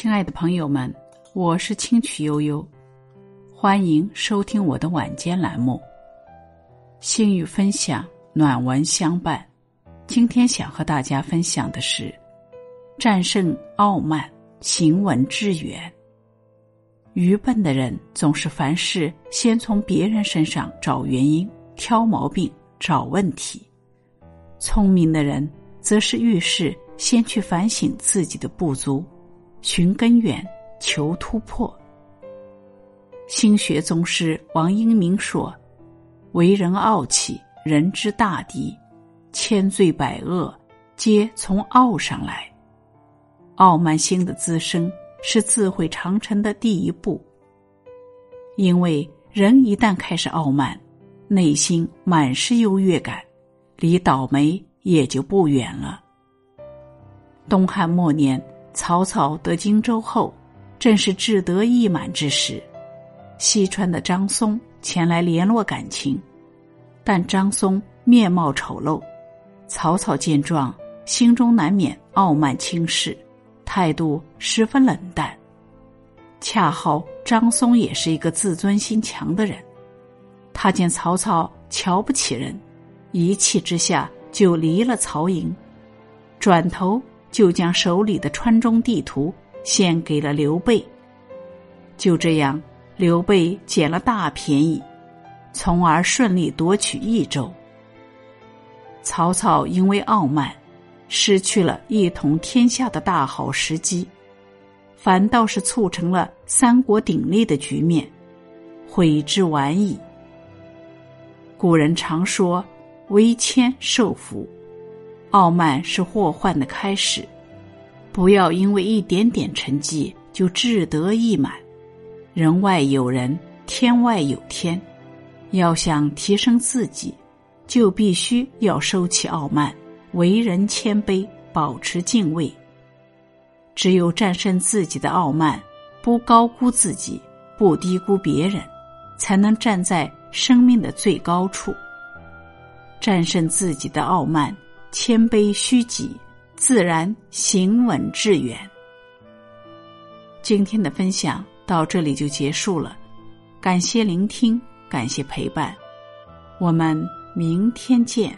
亲爱的朋友们，我是清曲悠悠，欢迎收听我的晚间栏目。心语分享，暖文相伴。今天想和大家分享的是：战胜傲慢，行稳致远。愚笨的人总是凡事先从别人身上找原因、挑毛病、找问题；聪明的人则是遇事先去反省自己的不足。寻根源，求突破。心学宗师王阳明说：“为人傲气，人之大敌，千罪百恶，皆从傲上来。傲慢心的滋生是自毁长城的第一步。因为人一旦开始傲慢，内心满是优越感，离倒霉也就不远了。”东汉末年。曹操得荆州后，正是志得意满之时。西川的张松前来联络感情，但张松面貌丑陋。曹操见状，心中难免傲慢轻视，态度十分冷淡。恰好张松也是一个自尊心强的人，他见曹操瞧不起人，一气之下就离了曹营，转头。就将手里的川中地图献给了刘备。就这样，刘备捡了大便宜，从而顺利夺取益州。曹操因为傲慢，失去了一统天下的大好时机，反倒是促成了三国鼎立的局面，悔之晚矣。古人常说：“为谦受福。”傲慢是祸患的开始，不要因为一点点成绩就志得意满。人外有人，天外有天。要想提升自己，就必须要收起傲慢，为人谦卑，保持敬畏。只有战胜自己的傲慢，不高估自己，不低估别人，才能站在生命的最高处。战胜自己的傲慢。谦卑虚己，自然行稳致远。今天的分享到这里就结束了，感谢聆听，感谢陪伴，我们明天见。